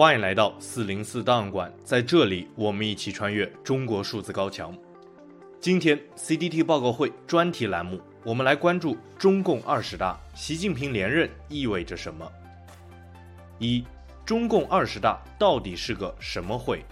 欢迎来到四零四档案馆，在这里我们一起穿越中国数字高墙。今天 CDT 报告会专题栏目，我们来关注中共二十大，习近平连任意味着什么？一、中共二十大到底是个什么会？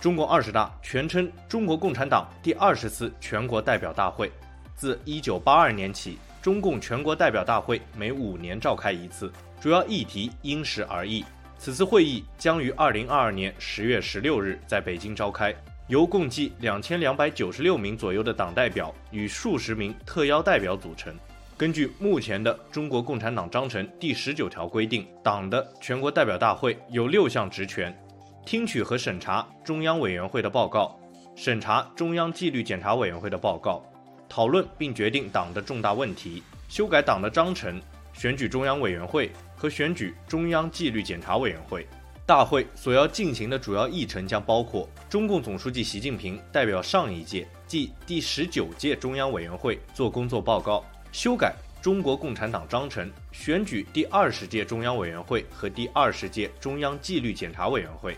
中共二十大全称中国共产党第二十次全国代表大会，自一九八二年起，中共全国代表大会每五年召开一次，主要议题因时而异。此次会议将于二零二二年十月十六日在北京召开，由共计两千两百九十六名左右的党代表与数十名特邀代表组成。根据目前的中国共产党章程第十九条规定，党的全国代表大会有六项职权：听取和审查中央委员会的报告，审查中央纪律检查委员会的报告，讨论并决定党的重大问题，修改党的章程，选举中央委员会。和选举中央纪律检查委员会。大会所要进行的主要议程将包括：中共总书记习近平代表上一届即第十九届中央委员会做工作报告；修改中国共产党章程；选举第二十届中央委员会和第二十届中央纪律检查委员会。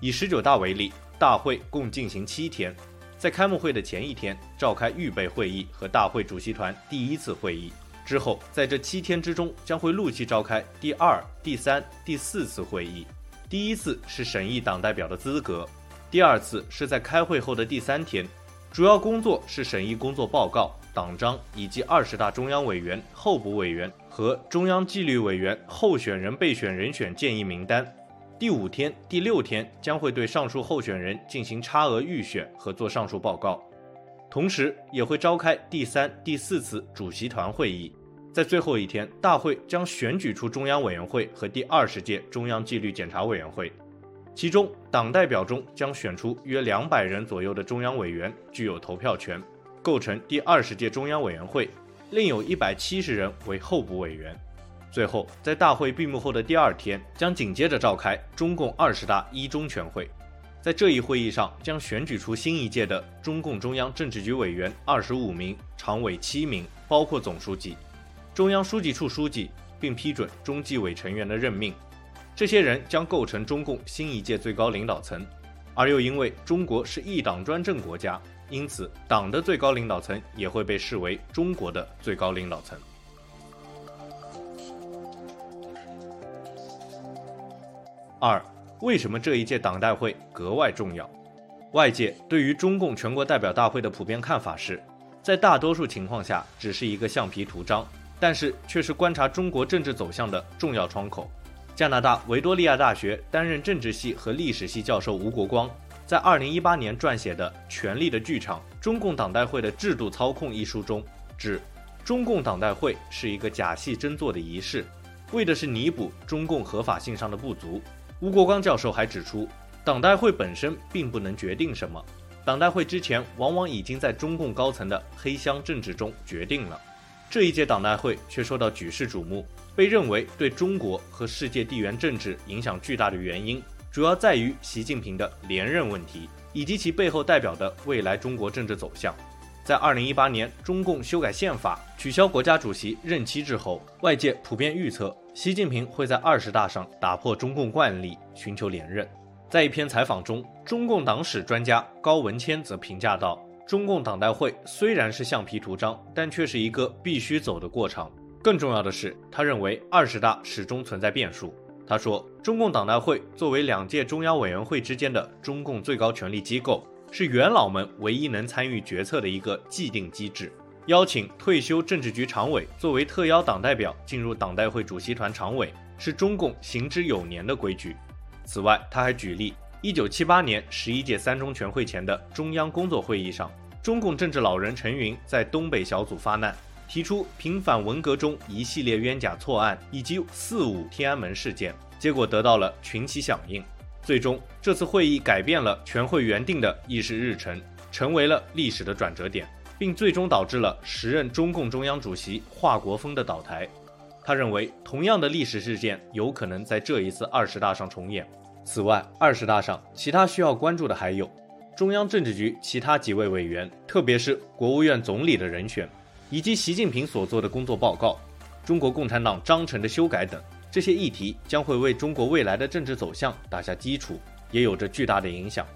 以十九大为例，大会共进行七天，在开幕会的前一天召开预备会议和大会主席团第一次会议。之后，在这七天之中，将会陆续召开第二、第三、第四次会议。第一次是审议党代表的资格，第二次是在开会后的第三天，主要工作是审议工作报告、党章以及二十大中央委员、候补委员和中央纪律委员候选人备选人选建议名单。第五天、第六天将会对上述候选人进行差额预选和做上述报告，同时也会召开第三、第四次主席团会议。在最后一天，大会将选举出中央委员会和第二十届中央纪律检查委员会，其中党代表中将选出约两百人左右的中央委员具有投票权，构成第二十届中央委员会，另有一百七十人为候补委员。最后，在大会闭幕后的第二天，将紧接着召开中共二十大一中全会，在这一会议上将选举出新一届的中共中央政治局委员二十五名，常委七名，包括总书记。中央书记处书记，并批准中纪委成员的任命，这些人将构成中共新一届最高领导层。而又因为中国是一党专政国家，因此党的最高领导层也会被视为中国的最高领导层。二，为什么这一届党代会格外重要？外界对于中共全国代表大会的普遍看法是，在大多数情况下，只是一个橡皮图章。但是却是观察中国政治走向的重要窗口。加拿大维多利亚大学担任政治系和历史系教授吴国光，在二零一八年撰写的《权力的剧场：中共党代会的制度操控》一书中，指中共党代会是一个假戏真做的仪式，为的是弥补中共合法性上的不足。吴国光教授还指出，党代会本身并不能决定什么，党代会之前往往已经在中共高层的黑箱政治中决定了。这一届党代会却受到举世瞩目，被认为对中国和世界地缘政治影响巨大的原因，主要在于习近平的连任问题，以及其背后代表的未来中国政治走向。在二零一八年中共修改宪法、取消国家主席任期之后，外界普遍预测习近平会在二十大上打破中共惯例，寻求连任。在一篇采访中，中共党史专家高文谦则评价道。中共党代会虽然是橡皮图章，但却是一个必须走的过场。更重要的是，他认为二十大始终存在变数。他说，中共党代会作为两届中央委员会之间的中共最高权力机构，是元老们唯一能参与决策的一个既定机制。邀请退休政治局常委作为特邀党代表进入党代会主席团常委，是中共行之有年的规矩。此外，他还举例。一九七八年十一届三中全会前的中央工作会议上，中共政治老人陈云在东北小组发难，提出平反文革中一系列冤假错案以及四五天安门事件，结果得到了群起响应。最终，这次会议改变了全会原定的议事日程，成为了历史的转折点，并最终导致了时任中共中央主席华国锋的倒台。他认为，同样的历史事件有可能在这一次二十大上重演。此外，二十大上其他需要关注的还有中央政治局其他几位委员，特别是国务院总理的人选，以及习近平所做的工作报告、中国共产党章程的修改等。这些议题将会为中国未来的政治走向打下基础，也有着巨大的影响。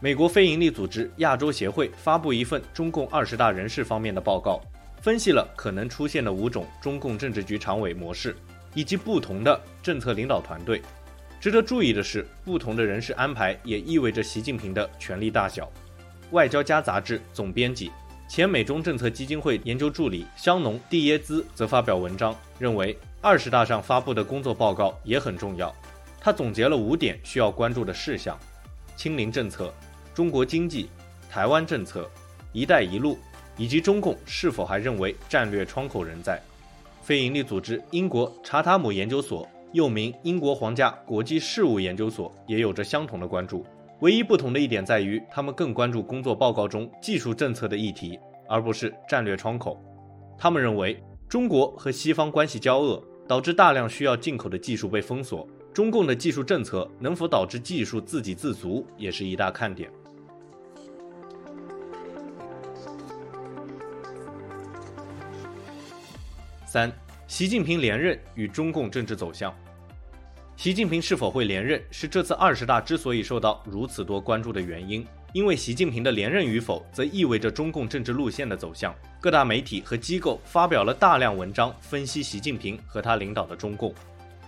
美国非营利组织亚洲协会发布一份中共二十大人事方面的报告，分析了可能出现的五种中共政治局常委模式，以及不同的政策领导团队。值得注意的是，不同的人事安排也意味着习近平的权力大小。外交家杂志总编辑、前美中政策基金会研究助理香农·蒂耶兹则发表文章，认为二十大上发布的工作报告也很重要。他总结了五点需要关注的事项：清零政策、中国经济、台湾政策、一带一路，以及中共是否还认为战略窗口仍在。非营利组织英国查塔姆研究所。又名英国皇家国际事务研究所也有着相同的关注，唯一不同的一点在于，他们更关注工作报告中技术政策的议题，而不是战略窗口。他们认为，中国和西方关系交恶，导致大量需要进口的技术被封锁。中共的技术政策能否导致技术自给自足，也是一大看点。三。习近平连任与中共政治走向，习近平是否会连任，是这次二十大之所以受到如此多关注的原因。因为习近平的连任与否，则意味着中共政治路线的走向。各大媒体和机构发表了大量文章分析习近平和他领导的中共。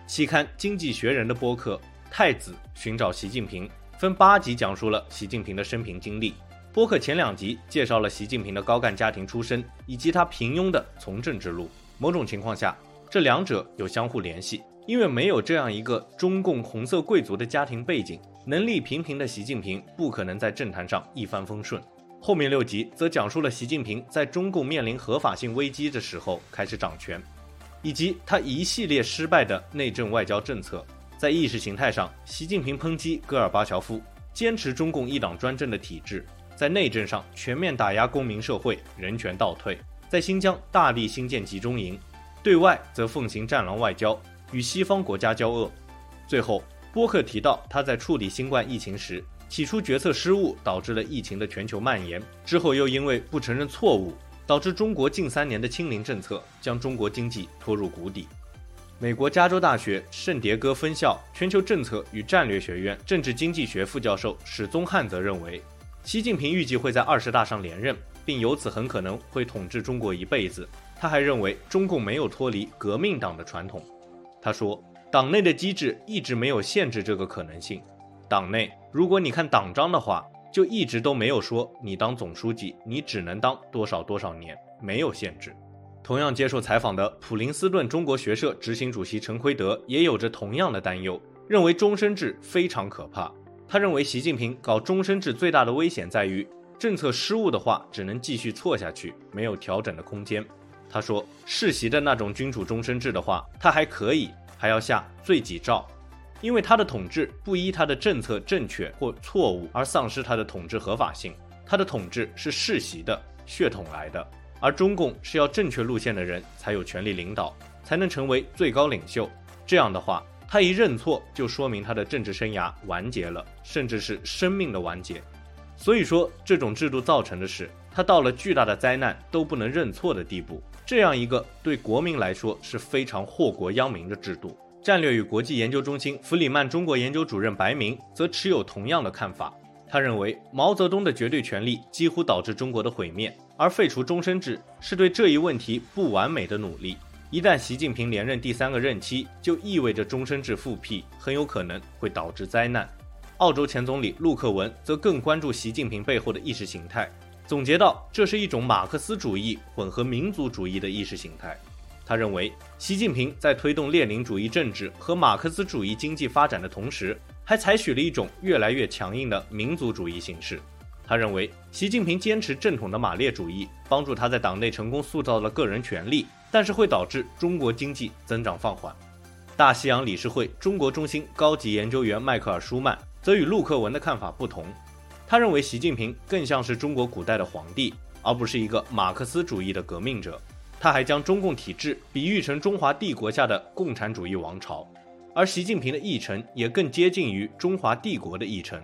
期刊《经济学人》的播客《太子寻找习近平》分八集讲述了习近平的生平经历。播客前两集介绍了习近平的高干家庭出身以及他平庸的从政之路。某种情况下，这两者有相互联系，因为没有这样一个中共红色贵族的家庭背景，能力平平的习近平不可能在政坛上一帆风顺。后面六集则讲述了习近平在中共面临合法性危机的时候开始掌权，以及他一系列失败的内政外交政策。在意识形态上，习近平抨击戈尔巴乔夫，坚持中共一党专政的体制；在内政上，全面打压公民社会，人权倒退。在新疆大力兴建集中营，对外则奉行战狼外交，与西方国家交恶。最后，播客提到他在处理新冠疫情时，起初决策失误导致了疫情的全球蔓延，之后又因为不承认错误，导致中国近三年的清零政策将中国经济拖入谷底。美国加州大学圣迭戈分校全球政策与战略学院政治经济学副教授史宗汉则认为，习近平预计会在二十大上连任。并由此很可能会统治中国一辈子。他还认为中共没有脱离革命党的传统。他说，党内的机制一直没有限制这个可能性。党内，如果你看党章的话，就一直都没有说你当总书记，你只能当多少多少年，没有限制。同样接受采访的普林斯顿中国学社执行主席陈奎德也有着同样的担忧，认为终身制非常可怕。他认为习近平搞终身制最大的危险在于。政策失误的话，只能继续错下去，没有调整的空间。他说，世袭的那种君主终身制的话，他还可以，还要下罪己诏，因为他的统治不依他的政策正确或错误而丧失他的统治合法性。他的统治是世袭的，血统来的，而中共是要正确路线的人才有权利领导，才能成为最高领袖。这样的话，他一认错，就说明他的政治生涯完结了，甚至是生命的完结。所以说，这种制度造成的是，他到了巨大的灾难都不能认错的地步。这样一个对国民来说是非常祸国殃民的制度。战略与国际研究中心弗里曼中国研究主任白明则持有同样的看法。他认为，毛泽东的绝对权力几乎导致中国的毁灭，而废除终身制是对这一问题不完美的努力。一旦习近平连任第三个任期，就意味着终身制复辟很有可能会导致灾难。澳洲前总理陆克文则更关注习近平背后的意识形态，总结到这是一种马克思主义混合民族主义的意识形态。他认为，习近平在推动列宁主义政治和马克思主义经济发展的同时，还采取了一种越来越强硬的民族主义形式。他认为，习近平坚持正统的马列主义，帮助他在党内成功塑造了个人权力，但是会导致中国经济增长放缓。大西洋理事会中国中心高级研究员迈克尔·舒曼。则与陆克文的看法不同，他认为习近平更像是中国古代的皇帝，而不是一个马克思主义的革命者。他还将中共体制比喻成中华帝国下的共产主义王朝，而习近平的议程也更接近于中华帝国的议程。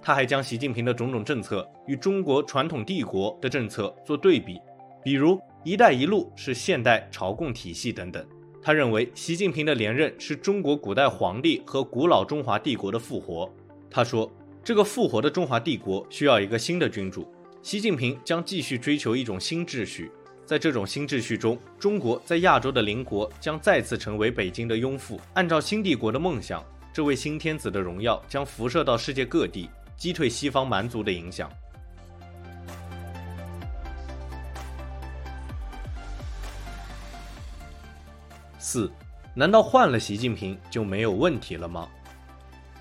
他还将习近平的种种政策与中国传统帝国的政策做对比，比如“一带一路”是现代朝贡体系等等。他认为习近平的连任是中国古代皇帝和古老中华帝国的复活。他说，这个复活的中华帝国需要一个新的君主，习近平将继续追求一种新秩序。在这种新秩序中，中国在亚洲的邻国将再次成为北京的拥护。按照新帝国的梦想，这位新天子的荣耀将辐射到世界各地，击退西方蛮族的影响。四，难道换了习近平就没有问题了吗？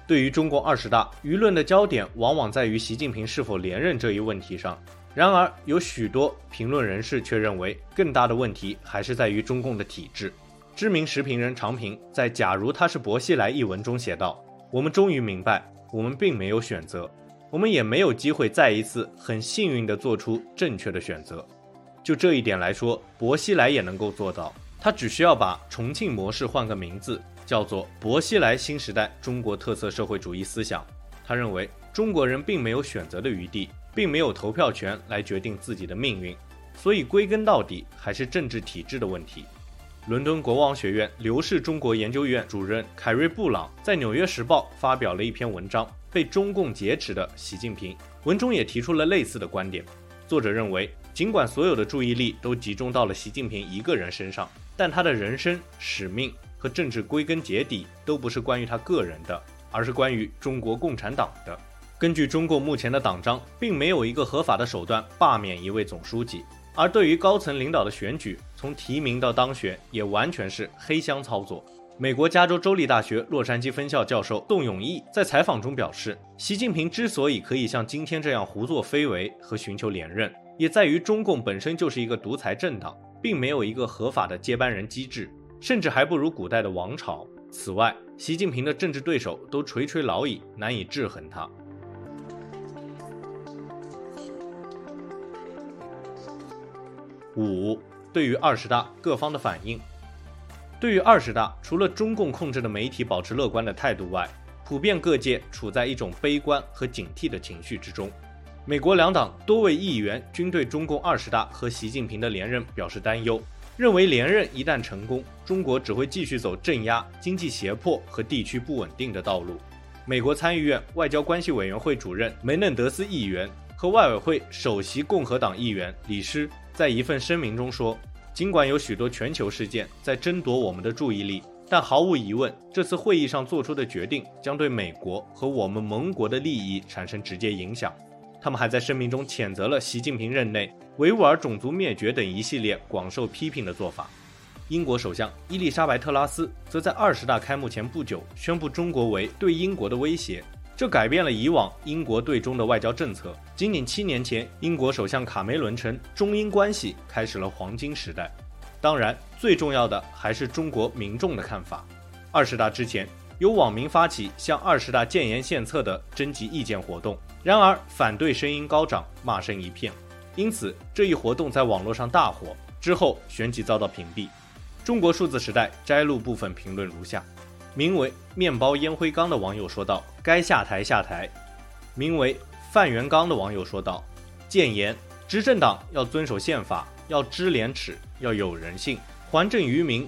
对于中共二十大，舆论的焦点往往在于习近平是否连任这一问题上。然而，有许多评论人士却认为，更大的问题还是在于中共的体制。知名时评人常平在《假如他是薄熙来》一文中写道：“我们终于明白，我们并没有选择，我们也没有机会再一次很幸运地做出正确的选择。就这一点来说，薄熙来也能够做到。他只需要把重庆模式换个名字，叫做‘薄熙来新时代中国特色社会主义思想’。他认为，中国人并没有选择的余地。”并没有投票权来决定自己的命运，所以归根到底还是政治体制的问题。伦敦国王学院刘氏中国研究院主任凯瑞·布朗在《纽约时报》发表了一篇文章《被中共劫持的习近平》，文中也提出了类似的观点。作者认为，尽管所有的注意力都集中到了习近平一个人身上，但他的人生使命和政治归根结底都不是关于他个人的，而是关于中国共产党的。根据中共目前的党章，并没有一个合法的手段罢免一位总书记，而对于高层领导的选举，从提名到当选，也完全是黑箱操作。美国加州州立大学洛杉矶分校教授邓永义在采访中表示，习近平之所以可以像今天这样胡作非为和寻求连任，也在于中共本身就是一个独裁政党，并没有一个合法的接班人机制，甚至还不如古代的王朝。此外，习近平的政治对手都垂垂老矣，难以制衡他。五，对于二十大各方的反应，对于二十大，除了中共控制的媒体保持乐观的态度外，普遍各界处在一种悲观和警惕的情绪之中。美国两党多位议员均对中共二十大和习近平的连任表示担忧，认为连任一旦成功，中国只会继续走镇压、经济胁迫和地区不稳定的道路。美国参议院外交关系委员会主任梅嫩德斯议员和外委会首席共和党议员李施。在一份声明中说，尽管有许多全球事件在争夺我们的注意力，但毫无疑问，这次会议上做出的决定将对美国和我们盟国的利益产生直接影响。他们还在声明中谴责了习近平任内维吾尔种族灭绝等一系列广受批评的做法。英国首相伊丽莎白特拉斯则在二十大开幕前不久宣布中国为对英国的威胁。这改变了以往英国对中的外交政策。仅仅七年前，英国首相卡梅伦称中英关系开始了黄金时代。当然，最重要的还是中国民众的看法。二十大之前，有网民发起向二十大建言献策的征集意见活动，然而反对声音高涨，骂声一片，因此这一活动在网络上大火。之后旋即遭到屏蔽。中国数字时代摘录部分评论如下。名为“面包烟灰缸”的网友说道：“该下台下台。”名为“范元刚”的网友说道：“建言，执政党要遵守宪法，要知廉耻，要有人性，还政于民，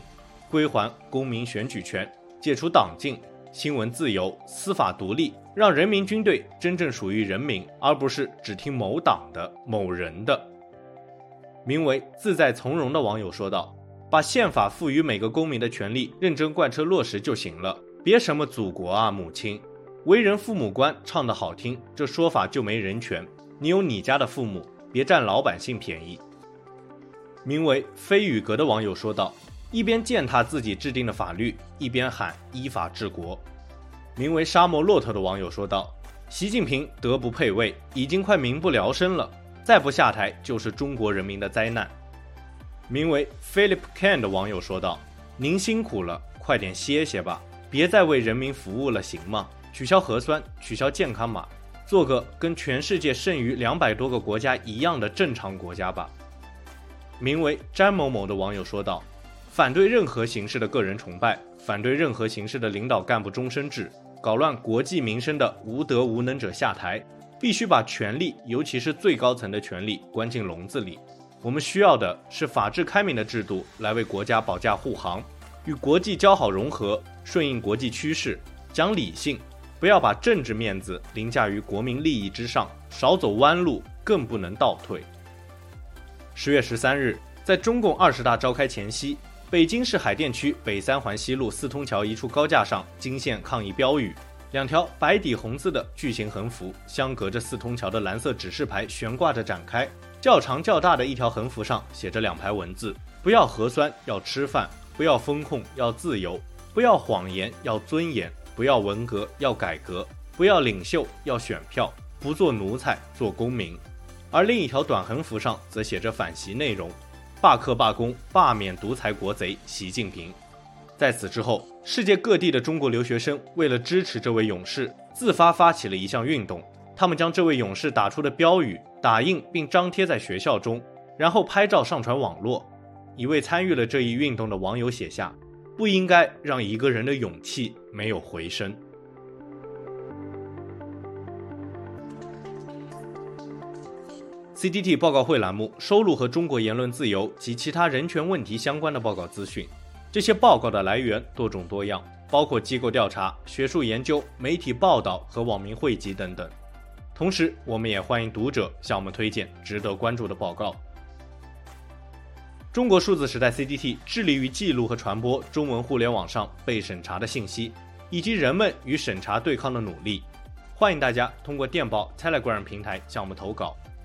归还公民选举权，解除党禁，新闻自由，司法独立，让人民军队真正属于人民，而不是只听某党的某人的。”名为“自在从容”的网友说道。把宪法赋予每个公民的权利认真贯彻落实就行了，别什么祖国啊母亲，为人父母官唱得好听，这说法就没人权。你有你家的父母，别占老百姓便宜。名为飞羽阁的网友说道，一边践踏自己制定的法律，一边喊依法治国。名为沙漠骆驼的网友说道，习近平德不配位，已经快民不聊生了，再不下台就是中国人民的灾难。名为 Philip Ken 的网友说道：“您辛苦了，快点歇歇吧，别再为人民服务了，行吗？取消核酸，取消健康码，做个跟全世界剩余两百多个国家一样的正常国家吧。”名为詹某某的网友说道：“反对任何形式的个人崇拜，反对任何形式的领导干部终身制，搞乱国计民生的无德无能者下台，必须把权力，尤其是最高层的权力，关进笼子里。”我们需要的是法治开明的制度来为国家保驾护航，与国际交好融合，顺应国际趋势，讲理性，不要把政治面子凌驾于国民利益之上，少走弯路，更不能倒退。十月十三日，在中共二十大召开前夕，北京市海淀区北三环西路四通桥一处高架上惊现抗议标语，两条白底红字的巨型横幅相隔着四通桥的蓝色指示牌悬挂着展开，较长较大的一条横幅上写着两排文字：不要核酸，要吃饭；不要风控，要自由；不要谎言，要尊严。不要文革，要改革；不要领袖，要选票；不做奴才，做公民。而另一条短横幅上则写着反习内容：罢课罢工，罢免独裁国贼习近平。在此之后，世界各地的中国留学生为了支持这位勇士，自发发起了一项运动。他们将这位勇士打出的标语打印并张贴在学校中，然后拍照上传网络。一位参与了这一运动的网友写下。不应该让一个人的勇气没有回声。CDT 报告会栏目收录和中国言论自由及其他人权问题相关的报告资讯，这些报告的来源多种多样，包括机构调查、学术研究、媒体报道和网民汇集等等。同时，我们也欢迎读者向我们推荐值得关注的报告。中国数字时代 CDT 致力于记录和传播中文互联网上被审查的信息，以及人们与审查对抗的努力。欢迎大家通过电报 Telegram 平台向我们投稿，